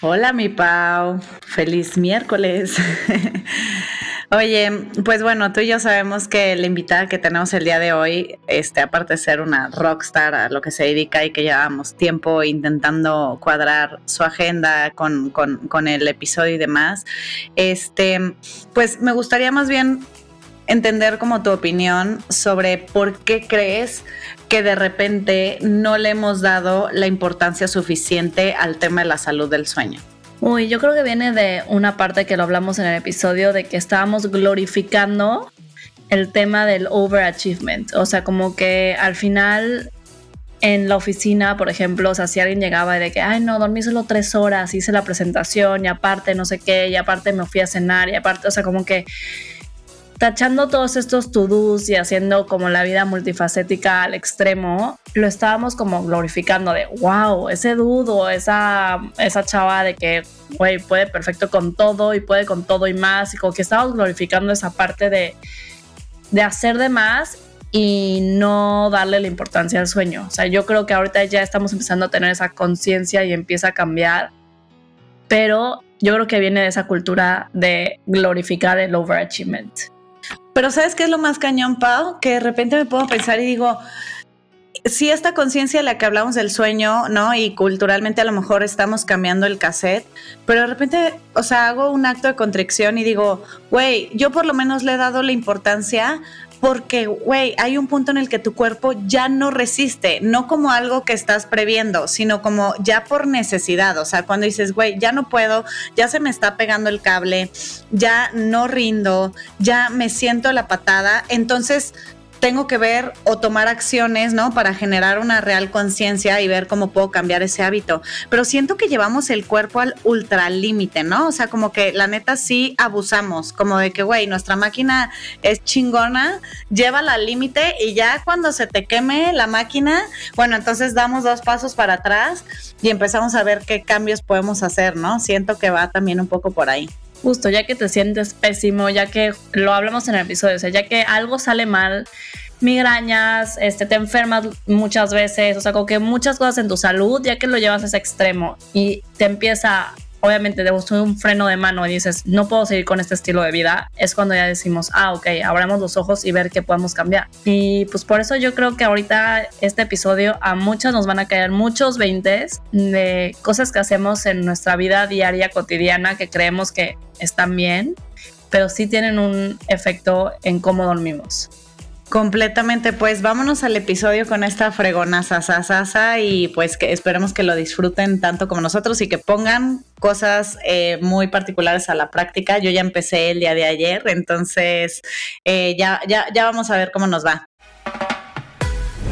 Hola, mi Pau. Feliz miércoles. Oye, pues bueno, tú y yo sabemos que la invitada que tenemos el día de hoy, este, aparte de ser una rockstar a lo que se dedica y que llevamos tiempo intentando cuadrar su agenda con, con, con el episodio y demás, este, pues me gustaría más bien entender como tu opinión sobre por qué crees que de repente no le hemos dado la importancia suficiente al tema de la salud del sueño. Uy, yo creo que viene de una parte que lo hablamos en el episodio de que estábamos glorificando el tema del overachievement. O sea, como que al final en la oficina, por ejemplo, o sea, si alguien llegaba y de que, ay, no, dormí solo tres horas, hice la presentación y aparte no sé qué, y aparte me fui a cenar y aparte, o sea, como que tachando todos estos to-dos y haciendo como la vida multifacética al extremo, lo estábamos como glorificando de, wow, ese dudo, esa, esa chava de que, güey, puede perfecto con todo y puede con todo y más, y como que estábamos glorificando esa parte de, de hacer de más y no darle la importancia al sueño. O sea, yo creo que ahorita ya estamos empezando a tener esa conciencia y empieza a cambiar, pero yo creo que viene de esa cultura de glorificar el overachievement. Pero ¿sabes qué es lo más cañón, Pau? Que de repente me puedo pensar y digo, si esta conciencia la que hablamos del sueño, ¿no? Y culturalmente a lo mejor estamos cambiando el cassette, pero de repente, o sea, hago un acto de contrición y digo, güey, yo por lo menos le he dado la importancia porque, güey, hay un punto en el que tu cuerpo ya no resiste, no como algo que estás previendo, sino como ya por necesidad. O sea, cuando dices, güey, ya no puedo, ya se me está pegando el cable, ya no rindo, ya me siento la patada, entonces tengo que ver o tomar acciones, ¿no? Para generar una real conciencia y ver cómo puedo cambiar ese hábito. Pero siento que llevamos el cuerpo al ultralímite, ¿no? O sea, como que la neta sí abusamos, como de que, güey, nuestra máquina es chingona, llévala al límite y ya cuando se te queme la máquina, bueno, entonces damos dos pasos para atrás y empezamos a ver qué cambios podemos hacer, ¿no? Siento que va también un poco por ahí justo, ya que te sientes pésimo, ya que lo hablamos en el episodio, o sea, ya que algo sale mal, migrañas, este, te enfermas muchas veces, o sea, como que muchas cosas en tu salud, ya que lo llevas a ese extremo y te empieza obviamente de un freno de mano y dices, no puedo seguir con este estilo de vida, es cuando ya decimos, ah, ok, abramos los ojos y ver qué podemos cambiar. Y pues por eso yo creo que ahorita este episodio a muchos nos van a caer muchos veintes de cosas que hacemos en nuestra vida diaria, cotidiana, que creemos que están bien, pero sí tienen un efecto en cómo dormimos. Completamente, pues vámonos al episodio con esta fregona sasa y pues que esperemos que lo disfruten tanto como nosotros y que pongan cosas eh, muy particulares a la práctica. Yo ya empecé el día de ayer, entonces eh, ya, ya, ya vamos a ver cómo nos va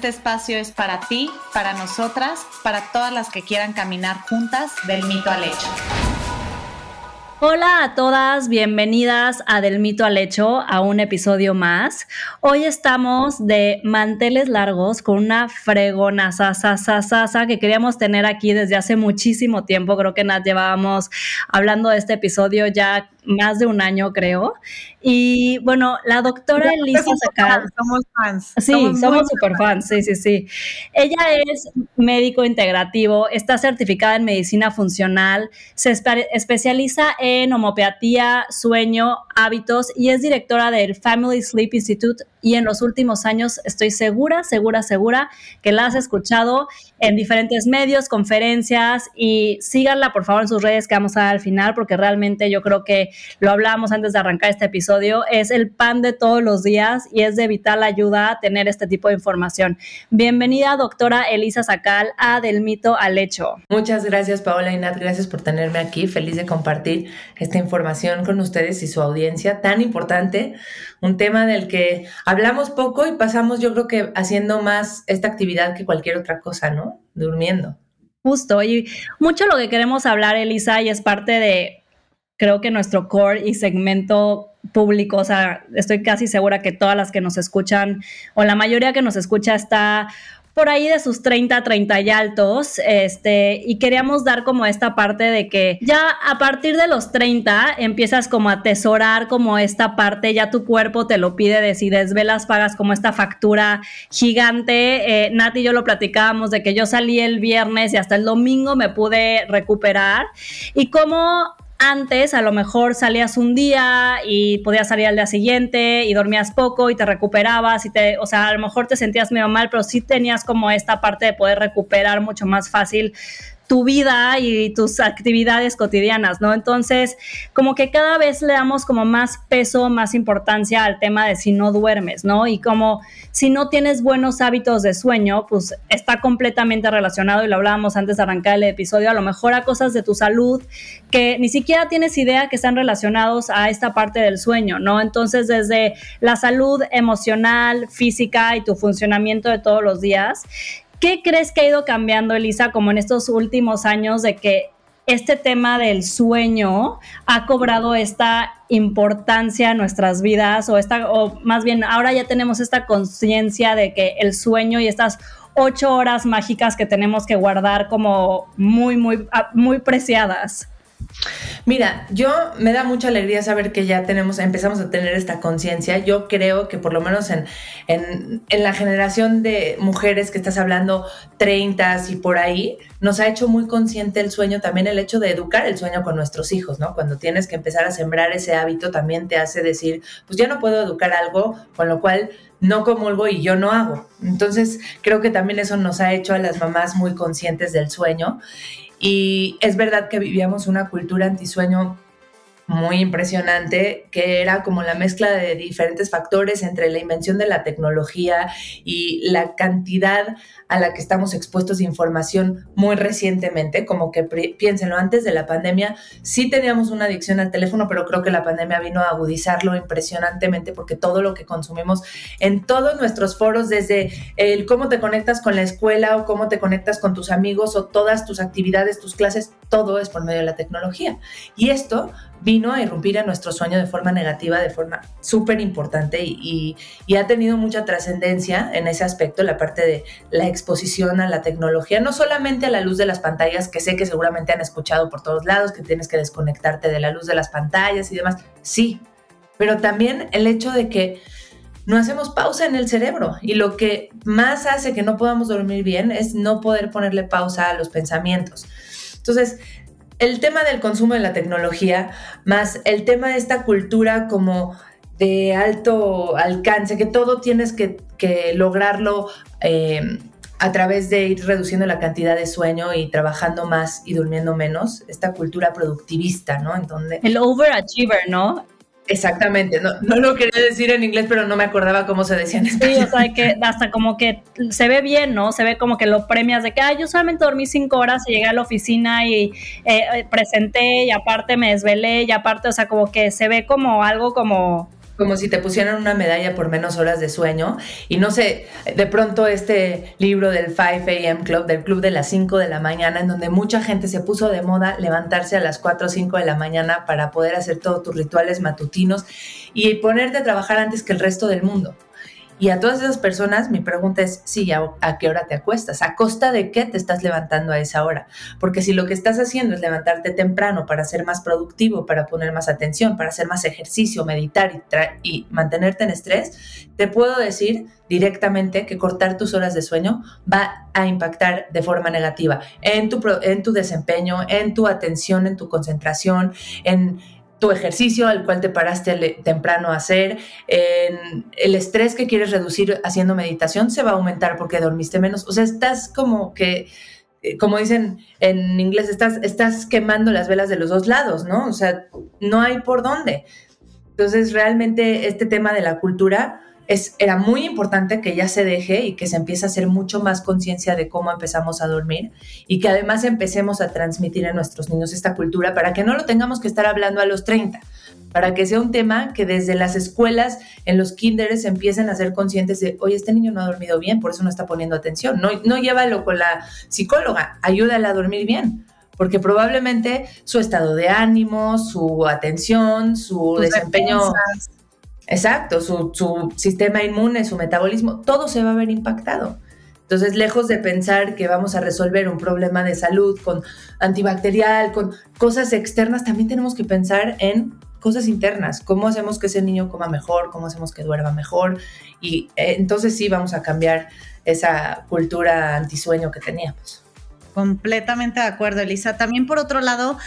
Este espacio es para ti, para nosotras, para todas las que quieran caminar juntas del mito al hecho. Hola a todas, bienvenidas a Del Mito al Hecho, a un episodio más. Hoy estamos de manteles largos con una fregona sasa que queríamos tener aquí desde hace muchísimo tiempo. Creo que nos llevábamos hablando de este episodio ya más de un año, creo. Y bueno, la doctora Elisa Sacal. Somos fans. Sí, somos, super fans, sí, sí, sí. Ella es médico integrativo, está certificada en medicina funcional, se especializa en homeopatía, sueño, hábitos y es directora del Family Sleep Institute y en los últimos años estoy segura, segura, segura que la has escuchado en diferentes medios, conferencias y síganla por favor en sus redes que vamos a dar al final porque realmente yo creo que lo hablamos antes de arrancar este episodio, es el pan de todos los días y es de vital ayuda tener este tipo de información. Bienvenida doctora Elisa Sacal a Del Mito al Hecho. Muchas gracias Paola y Nat, gracias por tenerme aquí, feliz de compartir esta información con ustedes y su audiencia tan importante, un tema del que hablamos poco y pasamos yo creo que haciendo más esta actividad que cualquier otra cosa, ¿no? Durmiendo. Justo, y mucho lo que queremos hablar, Elisa, y es parte de, creo que nuestro core y segmento público, o sea, estoy casi segura que todas las que nos escuchan, o la mayoría que nos escucha está por ahí de sus 30, 30 y altos, este, y queríamos dar como esta parte de que ya a partir de los 30 empiezas como a atesorar como esta parte, ya tu cuerpo te lo pide de si desvelas pagas como esta factura gigante. Eh, y yo lo platicábamos de que yo salí el viernes y hasta el domingo me pude recuperar y como antes a lo mejor salías un día y podías salir al día siguiente y dormías poco y te recuperabas y te, o sea, a lo mejor te sentías medio mal, pero sí tenías como esta parte de poder recuperar mucho más fácil tu vida y tus actividades cotidianas, ¿no? Entonces, como que cada vez le damos como más peso, más importancia al tema de si no duermes, ¿no? Y como si no tienes buenos hábitos de sueño, pues está completamente relacionado, y lo hablábamos antes de arrancar el episodio, a lo mejor a cosas de tu salud que ni siquiera tienes idea que están relacionados a esta parte del sueño, ¿no? Entonces, desde la salud emocional, física y tu funcionamiento de todos los días, ¿Qué crees que ha ido cambiando, Elisa, como en estos últimos años de que este tema del sueño ha cobrado esta importancia en nuestras vidas o esta, o más bien ahora ya tenemos esta conciencia de que el sueño y estas ocho horas mágicas que tenemos que guardar como muy, muy, ah, muy preciadas. Mira, yo me da mucha alegría saber que ya tenemos, empezamos a tener esta conciencia. Yo creo que por lo menos en, en, la generación de mujeres que estás hablando, 30 y por ahí, nos ha hecho muy consciente el sueño, también el hecho de educar el sueño con nuestros hijos, ¿no? Cuando tienes que empezar a sembrar ese hábito, también te hace decir, pues ya no puedo educar algo, con lo cual no comulgo y yo no hago. Entonces, creo que también eso nos ha hecho a las mamás muy conscientes del sueño. Y es verdad que vivíamos una cultura antisueño muy impresionante, que era como la mezcla de diferentes factores entre la invención de la tecnología y la cantidad a la que estamos expuestos de información muy recientemente, como que piénsenlo, antes de la pandemia sí teníamos una adicción al teléfono, pero creo que la pandemia vino a agudizarlo impresionantemente porque todo lo que consumimos en todos nuestros foros, desde el cómo te conectas con la escuela o cómo te conectas con tus amigos o todas tus actividades, tus clases, todo es por medio de la tecnología. Y esto vino a irrumpir en nuestro sueño de forma negativa, de forma súper importante y, ha tenido mucha trascendencia en ese aspecto, la parte de la exposición a la tecnología, no solamente a la luz de las pantallas, que sé que seguramente han escuchado por todos lados, que tienes que desconectarte de la luz de las pantallas y demás, sí, pero también el hecho de que no hacemos pausa en el cerebro y lo que más hace que no podamos dormir bien es no poder ponerle pausa a los pensamientos. Entonces, el tema del consumo de la tecnología, más el tema de esta cultura como de alto alcance, que todo tienes que, lograrlo eh, a través de ir reduciendo la cantidad de sueño y trabajando más y durmiendo menos, esta cultura productivista, ¿no? En donde... El overachiever, ¿no? Exactamente, no, no, lo quería decir en inglés, pero no me acordaba cómo se decía en español. Sí, o sea, que hasta como que se ve bien, ¿no? Se ve como que lo premias de que, yo solamente dormí cinco horas y llegué a la oficina y eh, eh, presenté y aparte me desvelé y aparte, o sea, como que se ve como algo como como si te pusieran una medalla por menos horas de sueño. Y no sé, de pronto este libro del 5 a.m. Club, del club de las 5 de la mañana, en donde mucha gente se puso de moda levantarse a las 4 o 5 de la mañana para poder hacer todos tus rituales matutinos y ponerte a trabajar antes que el resto del mundo. Y a todas esas personas, mi pregunta es, sí, ¿a, ¿a, qué hora te acuestas? ¿A costa de qué te estás levantando a esa hora? Porque si lo que estás haciendo es levantarte temprano para ser más productivo, para poner más atención, para hacer más ejercicio, meditar y, y mantenerte en estrés, te puedo decir directamente que cortar tus horas de sueño va a impactar de forma negativa en tu, en tu desempeño, en tu atención, en tu concentración, en tu ejercicio al cual te paraste temprano a hacer, el estrés que quieres reducir haciendo meditación se va a aumentar porque dormiste menos. O sea, estás como que, eh, como dicen en inglés, estás, estás quemando las velas de los dos lados, ¿no? O sea, no hay por dónde. Entonces, realmente este tema de la cultura es, era muy importante que ya se deje y que se empiece a hacer mucho más conciencia de cómo empezamos a dormir y que además empecemos a transmitir a nuestros niños esta cultura para que no lo tengamos que estar hablando a los 30, para que sea un tema que desde las escuelas, en los kinderes, empiecen a ser conscientes de, oye, este niño no ha dormido bien, por eso no está poniendo atención. No, no llévalo con la psicóloga, ayúdale a dormir bien porque probablemente su estado de ánimo, su atención, su desempeño Exacto, su, sistema inmune, su metabolismo, todo se va a ver impactado. Entonces, lejos de pensar que vamos a resolver un problema de salud con antibacterial, con cosas externas, también tenemos que pensar en cosas internas, cómo hacemos que ese niño coma mejor, cómo hacemos que duerma mejor. Y eh, entonces sí vamos a cambiar esa cultura antisueño que teníamos. Completamente de acuerdo, Elisa. También por otro lado,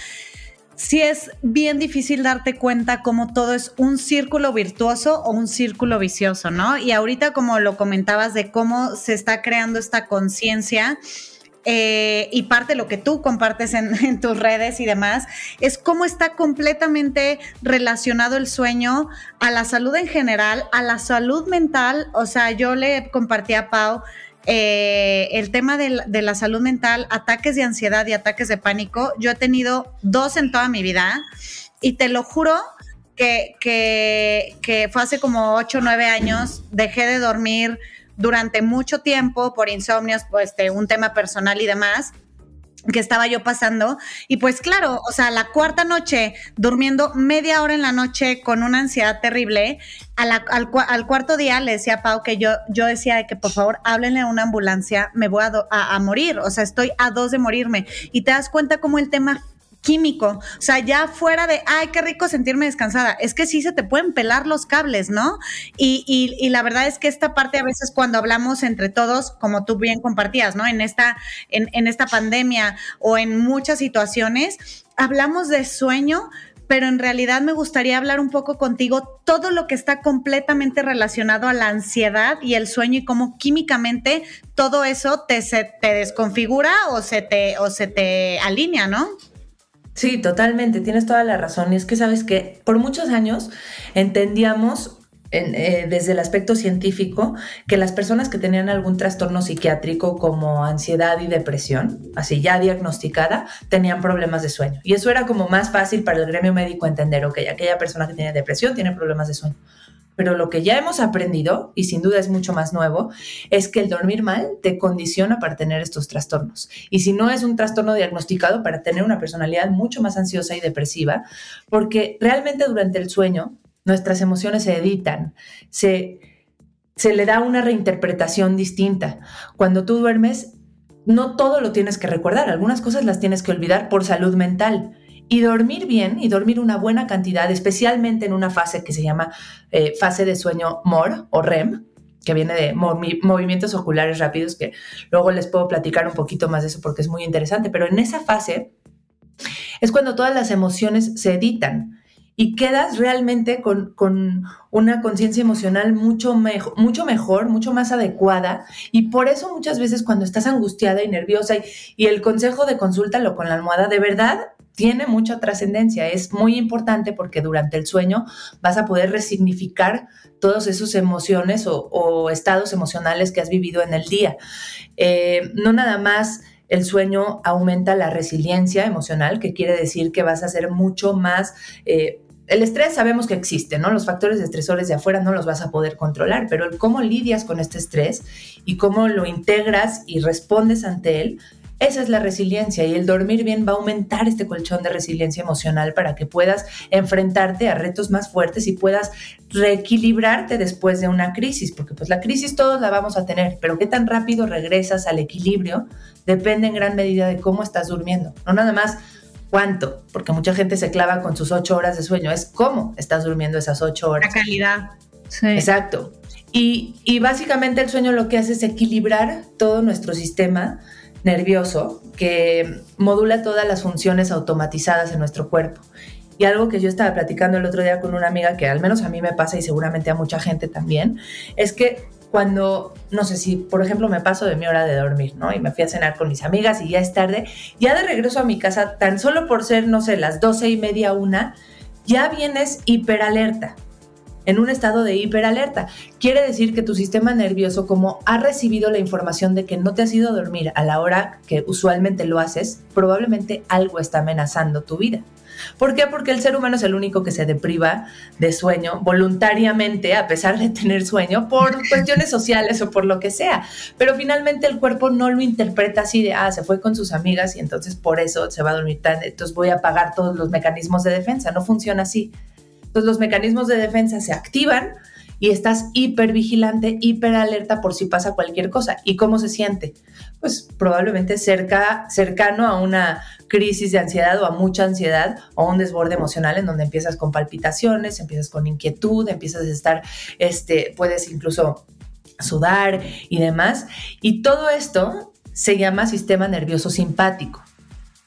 sí es bien difícil darte cuenta cómo todo es un círculo virtuoso o un círculo vicioso, ¿no? Y ahorita como lo comentabas de cómo se está creando esta conciencia. Eh, y parte de lo que tú compartes en, en, tus redes y demás, es cómo está completamente relacionado el sueño a la salud en general, a la salud mental. O sea, yo le compartí a Pau eh, el tema de la, salud mental, ataques de ansiedad y ataques de pánico. Yo he tenido dos en toda mi vida y te lo juro que, fue hace como 8 o 9 años. Dejé de dormir durante mucho tiempo por insomnios, pues, este, un tema personal y demás que estaba yo pasando. Y pues claro, o sea, la cuarta noche, durmiendo media hora en la noche con una ansiedad terrible, al, cuarto día le decía a Pau que yo, yo decía que por favor háblenle a una ambulancia, me voy a, a morir, o sea, estoy a dos de morirme. Y te das cuenta cómo el tema químico. O sea, ya fuera de, ay, qué rico sentirme descansada. Es que sí se te pueden pelar los cables, ¿no? Y, y, la verdad es que esta parte a veces cuando hablamos entre todos, como tú bien compartías, ¿no? En esta, en, en esta pandemia o en muchas situaciones, hablamos de sueño, pero en realidad me gustaría hablar un poco contigo todo lo que está completamente relacionado a la ansiedad y el sueño y cómo químicamente todo eso te, se, te desconfigura o se te, o se te alinea, ¿no? Sí, totalmente, tienes toda la razón. Y es que sabes que por muchos años entendíamos eh, desde el aspecto científico que las personas que tenían algún trastorno psiquiátrico como ansiedad y depresión, así ya diagnosticada, tenían problemas de sueño. Y eso era como más fácil para el gremio médico entender, ok, aquella persona que tiene depresión tiene problemas de sueño. Pero lo que ya hemos aprendido, y sin duda es mucho más nuevo, es que el dormir mal te condiciona para tener estos trastornos. Y si no es un trastorno diagnosticado, para tener una personalidad mucho más ansiosa y depresiva, porque realmente durante el sueño nuestras emociones se editan, se, se le da una reinterpretación distinta. Cuando tú duermes, no todo lo tienes que recordar, algunas cosas las tienes que olvidar por salud mental y dormir bien y dormir una buena cantidad, especialmente en una fase que se llama eh, fase de sueño MOR o REM, que viene de movimientos oculares rápidos, que luego les puedo platicar un poquito más de eso porque es muy interesante, pero en esa fase es cuando todas las emociones se editan y quedas realmente con, una conciencia emocional mucho, mucho mejor, mucho más adecuada. Y por eso muchas veces cuando estás angustiada y nerviosa y, y el consejo de consúltalo con la almohada, de verdad tiene mucha trascendencia. Es muy importante porque durante el sueño vas a poder resignificar todas esas emociones o, estados emocionales que has vivido en el día. Eh, no nada más el sueño aumenta la resiliencia emocional, que quiere decir que vas a ser mucho más... Eh, el estrés sabemos que existe, ¿no? Los factores estresores de afuera no los vas a poder controlar, pero el cómo lidias con este estrés y cómo lo integras y respondes ante él esa es la resiliencia y el dormir bien va a aumentar este colchón de resiliencia emocional para que puedas enfrentarte a retos más fuertes y puedas reequilibrarte después de una crisis, porque pues la crisis todos la vamos a tener, pero qué tan rápido regresas al equilibrio depende en gran medida de cómo estás durmiendo, no nada más cuánto, porque mucha gente se clava con sus ocho horas de sueño, es cómo estás durmiendo esas ocho horas. La calidad. Sí. Exacto. Y, y básicamente el sueño lo que hace es equilibrar todo nuestro sistema nervioso que modula todas las funciones automatizadas en nuestro cuerpo. Y algo que yo estaba platicando el otro día con una amiga, que al menos a mí me pasa y seguramente a mucha gente también, es que cuando, no sé si, por ejemplo, me paso de mi hora de dormir, ¿no? Y me fui a cenar con mis amigas y ya es tarde, ya de regreso a mi casa, tan solo por ser, no sé, las doce y media, una, ya vienes hiperalerta. En un estado de hiperalerta. Quiere decir que tu sistema nervioso, como ha recibido la información de que no te has ido a dormir a la hora que usualmente lo haces, probablemente algo está amenazando tu vida. ¿Por qué? Porque el ser humano es el único que se depriva de sueño voluntariamente, a pesar de tener sueño, por cuestiones sociales o por lo que sea. Pero finalmente el cuerpo no lo interpreta así de, ah, se fue con sus amigas y entonces por eso se va a dormir tan, entonces voy a apagar todos los mecanismos de defensa. No funciona así. Entonces los mecanismos de defensa se activan y estás hipervigilante, hiperalerta por si pasa cualquier cosa. ¿Y cómo se siente? Pues probablemente cerca, cercano a una crisis de ansiedad o a mucha ansiedad o un desborde emocional en donde empiezas con palpitaciones, empiezas con inquietud, empiezas a estar, este, puedes incluso sudar y demás. Y todo esto se llama sistema nervioso simpático,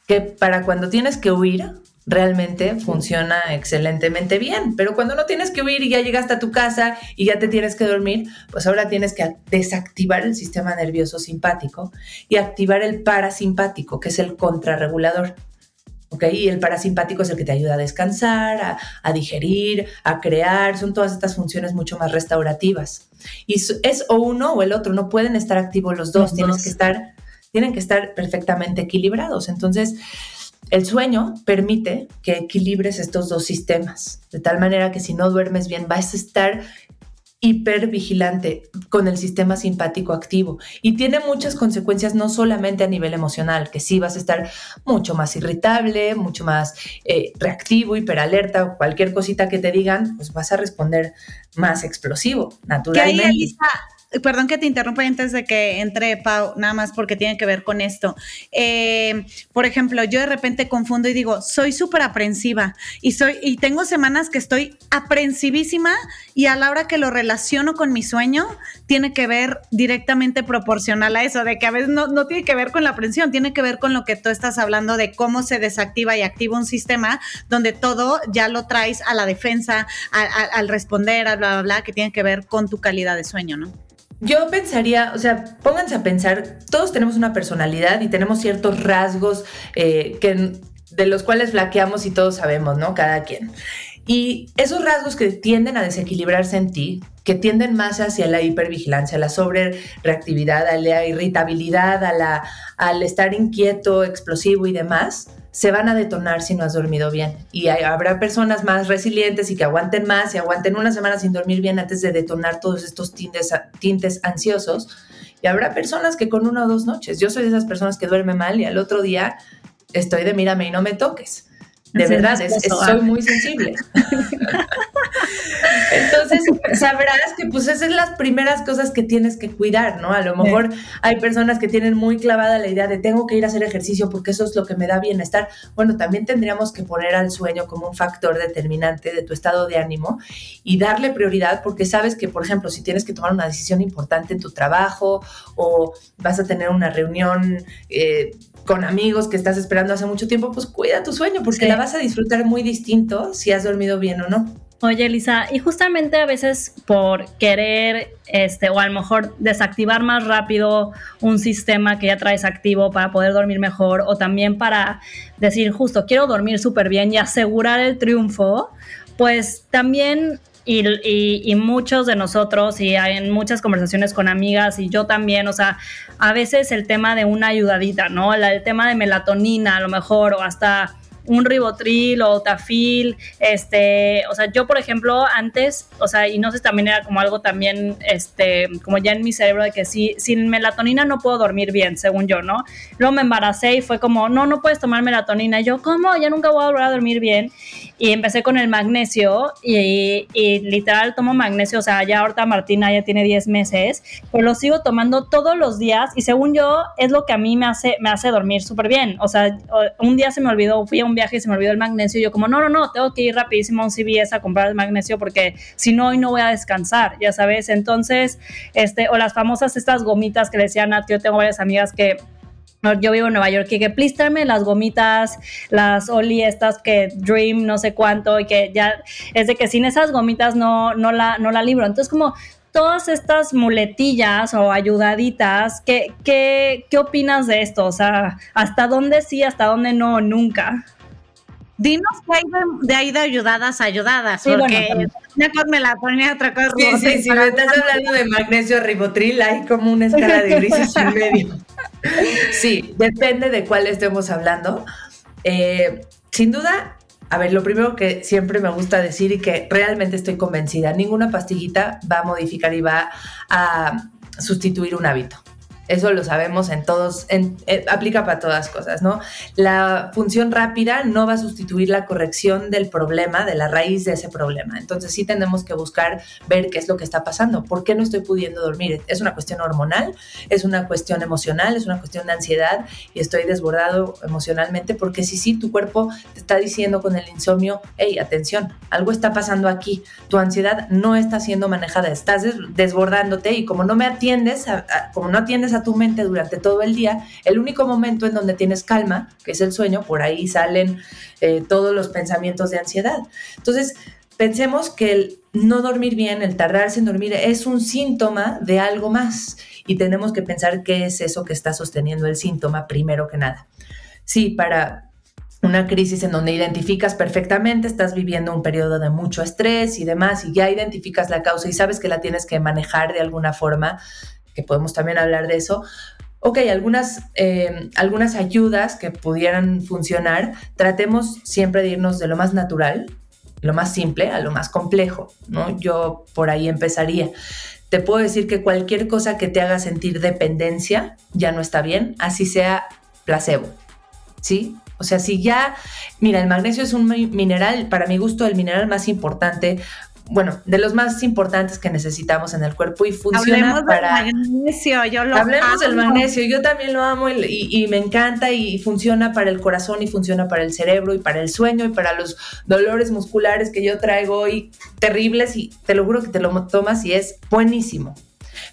que para cuando tienes que huir realmente funciona excelentemente bien. Pero cuando no tienes que huir y ya llegaste a tu casa y ya te tienes que dormir, pues ahora tienes que desactivar el sistema nervioso simpático y activar el parasimpático, que es el contrarregulador. ¿ok? Y el parasimpático es el que te ayuda a descansar, a, digerir, a crear, son todas estas funciones mucho más restaurativas. Y es o uno o el otro, no pueden estar activos los dos, tienes que estar, tienen que estar perfectamente equilibrados. Entonces, el sueño permite que equilibres estos dos sistemas, de tal manera que si no duermes bien vas a estar hipervigilante con el sistema simpático activo. Y tiene muchas consecuencias no solamente a nivel emocional, que sí vas a estar mucho más irritable, mucho más eh, reactivo, hiperalerta o cualquier cosita que te digan, pues vas a responder más explosivo, naturalmente perdón que te interrumpa antes de que entre Pau, nada más porque tiene que ver con esto. Eh, por ejemplo, yo de repente confundo y digo, soy súper aprensiva y soy y tengo semanas que estoy aprensivísima y a la hora que lo relaciono con mi sueño tiene que ver directamente proporcional a eso, de que a veces no, no tiene que ver con la aprensión, tiene que ver con lo que tú estás hablando de cómo se desactiva y activa un sistema donde todo ya lo traes a la defensa, al responder, a bla, bla, bla, que tiene que ver con tu calidad de sueño, ¿no? Yo pensaría, o sea, pónganse a pensar, todos tenemos una personalidad y tenemos ciertos rasgos eh, que, de los cuales flaqueamos y todos sabemos, ¿no? Cada quien. Y esos rasgos que tienden a desequilibrarse en ti, que tienden más hacia la hipervigilancia, la sobrereactividad, a la irritabilidad, a la, al estar inquieto, explosivo y demás, se van a detonar si no has dormido bien. Y habrá personas más resilientes y que aguanten más y aguanten una semana sin dormir bien antes de detonar todos estos tintes, tintes ansiosos. Y habrá personas que con una o dos noches, yo soy de esas personas que duerme mal y al otro día estoy de mírame y no me toques. De verdad, soy muy sensible. Entonces, sabrás que pues esas son las primeras cosas que tienes que cuidar, ¿no? A lo mejor hay personas que tienen muy clavada la idea de tengo que ir a hacer ejercicio porque eso es lo que me da bienestar. Bueno, también tendríamos que poner al sueño como un factor determinante de tu estado de ánimo y darle prioridad porque sabes que, por ejemplo, si tienes que tomar una decisión importante en tu trabajo o vas a tener una reunión eh, con amigos que estás esperando hace mucho tiempo, pues cuida tu sueño porque la vas a disfrutar muy distinto si has dormido bien o no. Oye, Elisa, y justamente a veces por querer, este, o a lo mejor desactivar más rápido un sistema que ya traes activo para poder dormir mejor, o también para decir, justo, quiero dormir súper bien y asegurar el triunfo, pues también y, muchos de nosotros, y hay en muchas conversaciones con amigas, y yo también, o sea, a veces el tema de una ayudadita, ¿no? el tema de melatonina, a lo mejor, o hasta un ribotril o tafil, este, o sea, yo por ejemplo antes, o sea, y no sé, también era como algo también, este, como ya en mi cerebro de que si sin melatonina no puedo dormir bien, según yo, ¿no? Luego me embaracé y fue como, no, no puedes tomar melatonina. Y yo, ¿cómo? Ya nunca voy a volver a dormir bien. Y empecé con el magnesio y, y literal tomo magnesio, o sea, ya ahorita Martina ya tiene 10 meses, pero lo sigo tomando todos los días y según yo es lo que a mí me hace, me hace dormir súper bien. O sea, un día se me olvidó, fui a un viaje y se me olvidó el magnesio. Y yo como, no, no, no, tengo que ir rapidísimo a un CVS a comprar el magnesio porque si no, hoy no voy a descansar, ya sabes. Entonces, este, o las famosas estas gomitas que decían a yo tengo varias amigas que yo vivo en Nueva York y que plístame las gomitas, las Oli estas que Dream no sé cuánto y que ya es de que sin esas gomitas no, no, la, no la libro. Entonces como todas estas muletillas o ayudaditas, ¿qué, qué, qué opinas de esto? O sea, ¿hasta dónde sí, hasta dónde no, nunca? Dinos qué hay de, ahí de ayudadas ayudadas, porque Una cosa melatonina, otra cosa Sí, sí, si me estás hablando de magnesio ribotril, hay como una escala de grises en medio. Sí, depende de cuál estemos hablando. Eh, sin duda, a ver, lo primero que siempre me gusta decir y que realmente estoy convencida, ninguna pastillita va a modificar y va a sustituir un hábito. Eso lo sabemos en todos, en, eh, aplica para todas cosas, ¿no? La función rápida no va a sustituir la corrección del problema, de la raíz de ese problema. Entonces sí tenemos que buscar ver qué es lo que está pasando. ¿Por qué no estoy pudiendo dormir? ¿Es una cuestión hormonal? ¿Es una cuestión emocional? ¿Es una cuestión de ansiedad? Y estoy desbordado emocionalmente porque si sí, tu cuerpo te está diciendo con el insomnio, hey, atención, algo está pasando aquí. Tu ansiedad no está siendo manejada, estás desbordándote y como no me atiendes, como no atiendes a tu mente durante todo el día, el único momento en donde tienes calma, que es el sueño, por ahí salen eh, todos los pensamientos de ansiedad. Entonces, pensemos que el no dormir bien, el tardarse en dormir, es un síntoma de algo más y tenemos que pensar qué es eso que está sosteniendo el síntoma primero que nada. Sí, para una crisis en donde identificas perfectamente, estás viviendo un periodo de mucho estrés y demás, y ya identificas la causa y sabes que la tienes que manejar de alguna forma, que podemos también hablar de eso. Ok, algunas, eh, algunas ayudas que pudieran funcionar, tratemos siempre de irnos de lo más natural, lo más simple, a lo más complejo, ¿no? Yo por ahí empezaría. Te puedo decir que cualquier cosa que te haga sentir dependencia ya no está bien, así sea placebo, ¿sí? O sea, si ya, mira, el magnesio es un mineral, para mi gusto, el mineral más importante bueno, de los más importantes que necesitamos en el cuerpo y funciona Hablemos para... Del magnesio, yo lo Hablemos del magnesio, yo también lo amo y, y, y, me encanta y funciona para el corazón y funciona para el cerebro y para el sueño y para los dolores musculares que yo traigo hoy terribles y te lo juro que te lo tomas y es buenísimo.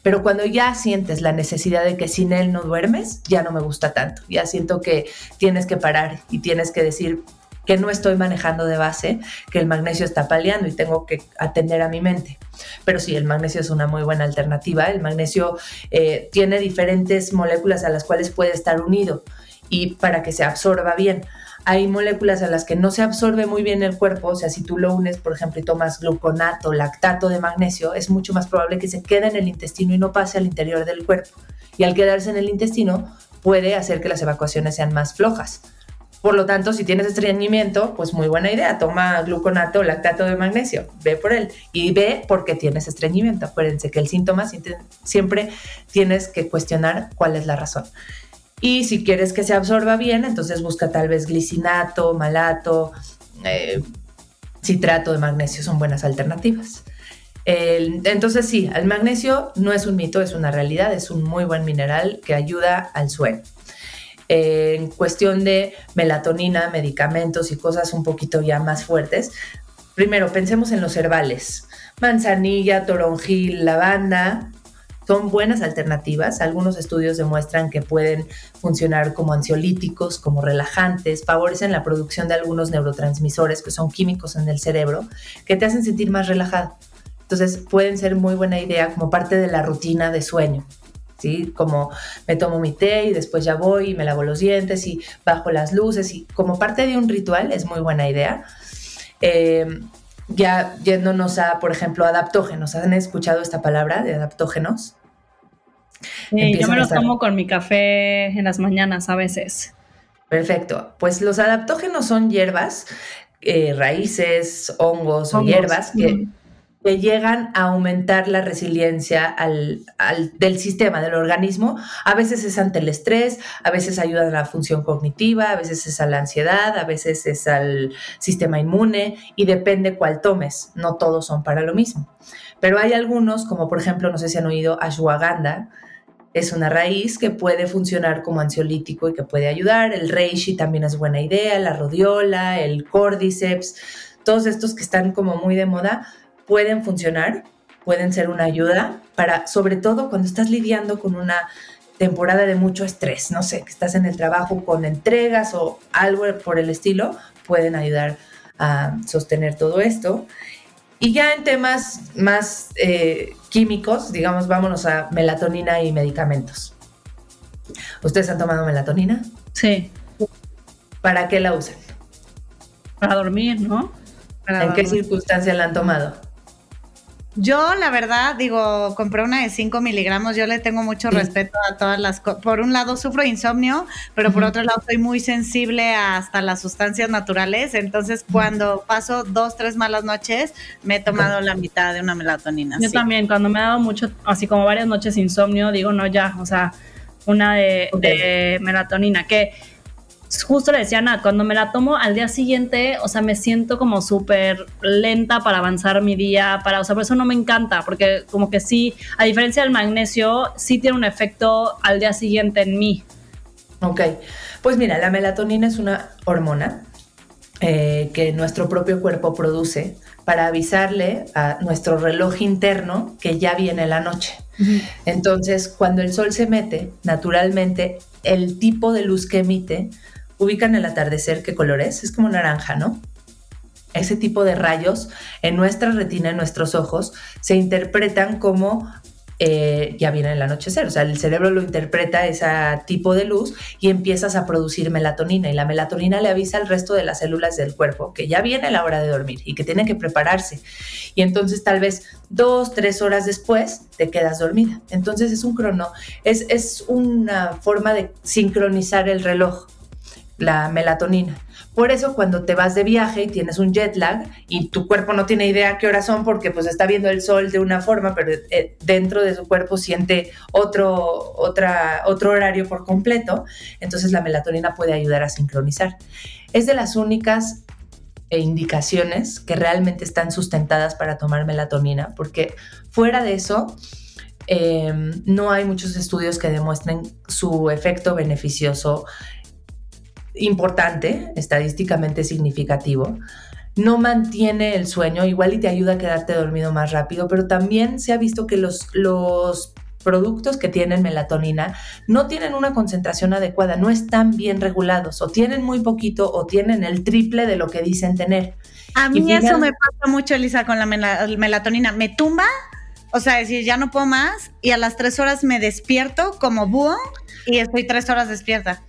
Pero cuando ya sientes la necesidad de que sin él no duermes, ya no me gusta tanto. Ya siento que tienes que parar y tienes que decir, que no estoy manejando de base, que el magnesio está paliando y tengo que atender a mi mente. Pero sí, el magnesio es una muy buena alternativa. El magnesio eh, tiene diferentes moléculas a las cuales puede estar unido y para que se absorba bien. Hay moléculas a las que no se absorbe muy bien el cuerpo, o sea, si tú lo unes, por ejemplo, y tomas gluconato, lactato de magnesio, es mucho más probable que se quede en el intestino y no pase al interior del cuerpo. Y al quedarse en el intestino puede hacer que las evacuaciones sean más flojas. Por lo tanto, si tienes estreñimiento, pues muy buena idea, toma gluconato o lactato de magnesio, ve por él y ve por qué tienes estreñimiento. Acuérdense que el síntoma siempre tienes que cuestionar cuál es la razón. Y si quieres que se absorba bien, entonces busca tal vez glicinato, malato, eh, citrato de magnesio, son buenas alternativas. Entonces sí, el magnesio no es un mito, es una realidad, es un muy buen mineral que ayuda al sueño en cuestión de melatonina, medicamentos y cosas un poquito ya más fuertes, primero pensemos en los herbales. Manzanilla, toronjil, lavanda, son buenas alternativas. Algunos estudios demuestran que pueden funcionar como ansiolíticos, como relajantes, favorecen la producción de algunos neurotransmisores que son químicos en el cerebro que te hacen sentir más relajado. Entonces pueden ser muy buena idea como parte de la rutina de sueño. ¿Sí? Como me tomo mi té y después ya voy y me lavo los dientes y bajo las luces y como parte de un ritual es muy buena idea. Eh, ya yéndonos a, por ejemplo, adaptógenos. ¿Han escuchado esta palabra de adaptógenos? Sí, yo me los tomo con mi café en las mañanas a veces. Perfecto. Pues los adaptógenos son hierbas, eh, raíces, hongos, hongos, o hierbas que... Mm que llegan a aumentar la resiliencia del sistema, del organismo. A veces es ante el estrés, a veces ayudan a la función cognitiva, a veces es a la ansiedad, a veces es al sistema inmune y depende cuál tomes. No todos son para lo mismo. Pero hay algunos, como por ejemplo, no sé si han oído ashwagandha, es una raíz que puede funcionar como ansiolítico y que puede ayudar. El reishi también es buena idea, la rodiola, el cordyceps, todos estos que están como muy de moda pueden funcionar, pueden ser una ayuda para, sobre todo cuando estás lidiando con una temporada de mucho estrés, no sé, que estás en el trabajo con entregas o algo por el estilo, pueden ayudar a sostener todo esto. Y ya en temas más eh, químicos, digamos, vámonos a melatonina y medicamentos. ¿Ustedes han tomado melatonina? Sí. ¿Para qué la usan? Para dormir, ¿no? Para ¿En dormir. qué circunstancia la han tomado? Yo, la verdad, digo, compré una de 5 miligramos. Yo le tengo mucho respeto a todas las cosas. Por un lado, sufro insomnio, pero por otro lado, soy muy sensible hasta las sustancias naturales. Entonces, cuando paso dos, tres malas noches, me he tomado la mitad de una melatonina. Yo también, cuando me ha dado mucho, así como varias noches insomnio, digo, no, ya, o sea, una de, de melatonina. Que justo le decía Nat, cuando me la tomo al día siguiente, o sea, me siento como súper lenta para avanzar mi día, para, o sea, por eso no me encanta, porque como que sí, a diferencia del magnesio, sí tiene un efecto al día siguiente en mí. Ok, pues mira, la melatonina es una hormona eh, que nuestro propio cuerpo produce para avisarle a nuestro reloj interno que ya viene la noche. Entonces, cuando el sol se mete, naturalmente, el tipo de luz que emite ubican el atardecer, ¿qué color es? Es como naranja, ¿no? Ese tipo de rayos en nuestra retina, en nuestros ojos, se interpretan como eh, ya viene el anochecer. O sea, el cerebro lo interpreta ese tipo de luz y empiezas a producir melatonina. Y la melatonina le avisa al resto de las células del cuerpo que ya viene la hora de dormir y que tienen que prepararse. Y entonces tal vez dos, tres horas después te quedas dormida. Entonces es un crono, es, es una forma de sincronizar el reloj la melatonina. Por eso cuando te vas de viaje y tienes un jet lag y tu cuerpo no tiene idea qué horas son porque pues está viendo el sol de una forma, pero eh, dentro de su cuerpo siente otro, otra, otro horario por completo, entonces la melatonina puede ayudar a sincronizar. Es de las únicas eh, indicaciones que realmente están sustentadas para tomar melatonina, porque fuera de eso, em, no hay muchos estudios que demuestren su efecto beneficioso importante, estadísticamente significativo. No mantiene el sueño, igual y te ayuda a quedarte dormido más rápido, pero también se ha visto que los, los productos que tienen melatonina no tienen una concentración adecuada, no están bien regulados, o tienen muy poquito o tienen el triple de lo que dicen tener. A mí eso me pasa mucho, Elisa, con la melatonina. Me tumba, o sea, decir, ya no puedo más, y a las tres horas me despierto como búho y estoy tres horas despierta.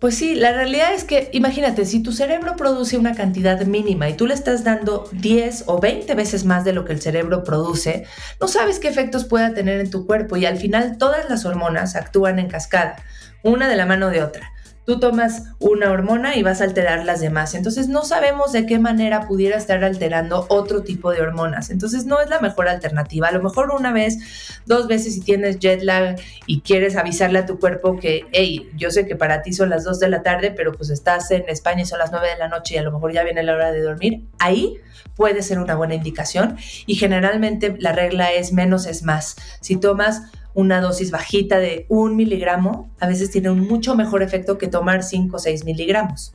Pues sí, la realidad es que imagínate, si tu cerebro produce una cantidad mínima y tú le estás dando 10 o 20 veces más de lo que el cerebro produce, no sabes qué efectos pueda tener en tu cuerpo y al final todas las hormonas actúan en cascada, una de la mano de otra tú tomas una hormona y vas a alterar las demás. Entonces no sabemos de qué manera pudiera estar alterando otro tipo de hormonas. Entonces no es la mejor alternativa. A lo mejor una vez, dos veces si tienes jet lag y quieres avisarle a tu cuerpo que, hey, yo sé que para ti son las dos de la tarde, pero pues estás en España y son las nueve de la noche y a lo mejor ya viene la hora de dormir. Ahí puede ser una buena indicación y generalmente la regla es menos es más. Si tomas una dosis bajita de un miligramo, a veces tiene un mucho mejor efecto que tomar 5 o 6 miligramos.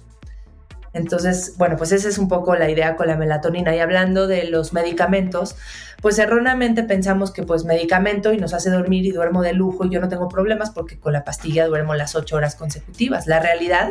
Entonces, bueno, pues esa es un poco la idea con la melatonina. Y hablando de los medicamentos, pues erróneamente pensamos que pues medicamento y nos hace dormir y duermo de lujo y yo no tengo problemas porque con la pastilla duermo las 8 horas consecutivas. La realidad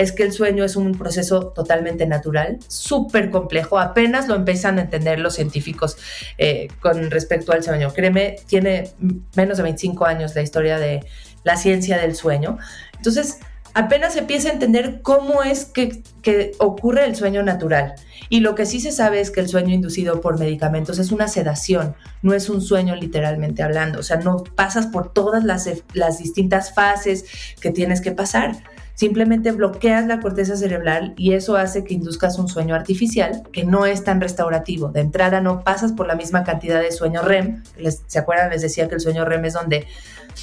es que el sueño es un proceso totalmente natural, súper complejo, apenas lo empiezan a entender los científicos eh, con respecto al sueño. Créeme, tiene menos de 25 años la historia de la ciencia del sueño. Entonces, apenas se empieza a entender cómo es que, que, ocurre el sueño natural. Y lo que sí se sabe es que el sueño inducido por medicamentos es una sedación, no es un sueño literalmente hablando. O sea, no pasas por todas las, las distintas fases que tienes que pasar simplemente bloqueas la corteza cerebral y eso hace que induzcas un sueño artificial que no es tan restaurativo. De entrada no pasas por la misma cantidad de sueño REM. ¿Se acuerdan? Les decía que el sueño REM es donde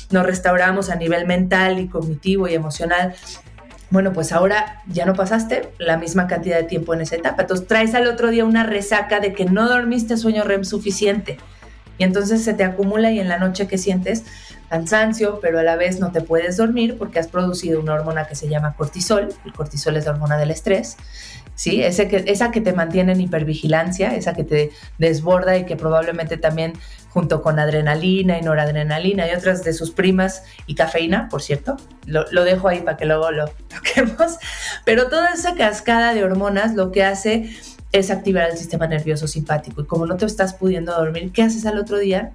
nos restauramos a nivel mental y cognitivo y emocional. Bueno, pues ahora ya no pasaste la misma cantidad de tiempo en esa etapa. Entonces traes al otro día una resaca de que no dormiste sueño REM suficiente. Y entonces se te acumula y en la noche que sientes cansancio, pero a la vez no te puedes dormir porque has producido una hormona que se llama cortisol. El cortisol es la hormona del estrés. ¿sí? Esa que te mantiene en hipervigilancia, esa que te desborda y que probablemente también junto con adrenalina y noradrenalina y otras de sus primas y cafeína, por cierto, lo, lo dejo ahí para que luego lo toquemos, pero toda esa cascada de hormonas lo que hace es activar el sistema nervioso simpático y como no te estás pudiendo dormir, ¿qué haces al otro día?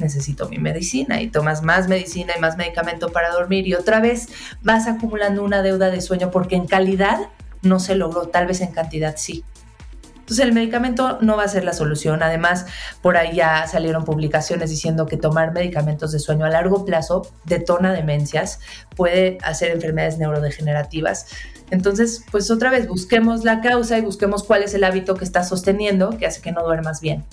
Necesito mi medicina y tomas más medicina y más medicamento para dormir y otra vez vas acumulando una deuda de sueño porque en calidad no se logró, tal vez en cantidad sí. Entonces el medicamento no va a ser la solución. Además, por ahí ya salieron publicaciones diciendo que tomar medicamentos de sueño a largo plazo detona demencias, puede hacer enfermedades neurodegenerativas. Entonces, pues otra vez, busquemos la causa y busquemos cuál es el hábito que estás sosteniendo que hace que no duermas bien.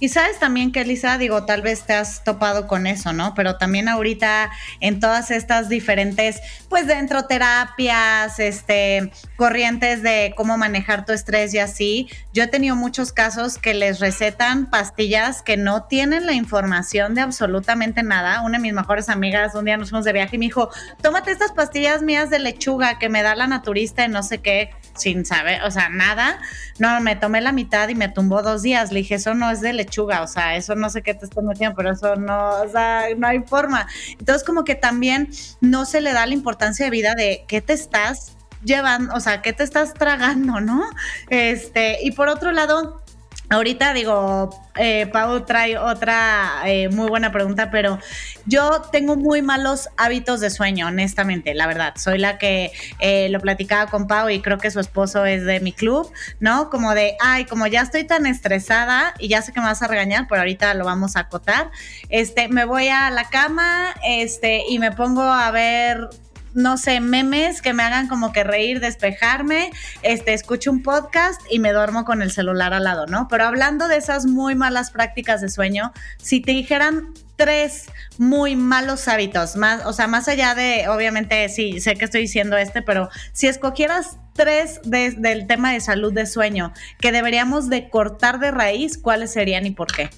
Y sabes también que, Elisa, digo, tal vez te has topado con eso, ¿no? Pero también ahorita en todas estas diferentes, pues dentro terapias, este, corrientes de cómo manejar tu estrés y así, yo he tenido muchos casos que les recetan pastillas que no tienen la información de absolutamente nada. Una de mis mejores amigas un día nos fuimos de viaje y me dijo, tómate estas pastillas mías de lechuga que me da la naturista y no sé qué sin saber, o sea, nada. No, me tomé la mitad y me tumbó dos días. Le dije, eso no es de lechuga, o sea, eso no sé qué te está metiendo, pero eso no, o sea, no hay forma. Entonces, como que también no se le da la importancia de vida de qué te estás llevando, o sea, qué te estás tragando, ¿no? Este, y por otro lado, Ahorita digo, eh, Pau trae otra eh, muy buena pregunta, pero yo tengo muy malos hábitos de sueño, honestamente, la verdad. Soy la que eh, lo platicaba con Pau y creo que su esposo es de mi club, ¿no? Como de, ay, como ya estoy tan estresada y ya sé que me vas a regañar, pero ahorita lo vamos a acotar. Este, me voy a la cama, este, y me pongo a ver no sé, memes que me hagan como que reír, despejarme, este, escucho un podcast y me duermo con el celular al lado, ¿no? Pero hablando de esas muy malas prácticas de sueño, si te dijeran tres muy malos hábitos, más, o sea, más allá de, obviamente, sí, sé que estoy diciendo este, pero si escogieras tres del tema de salud de sueño que deberíamos de cortar de raíz, ¿cuáles serían y por qué?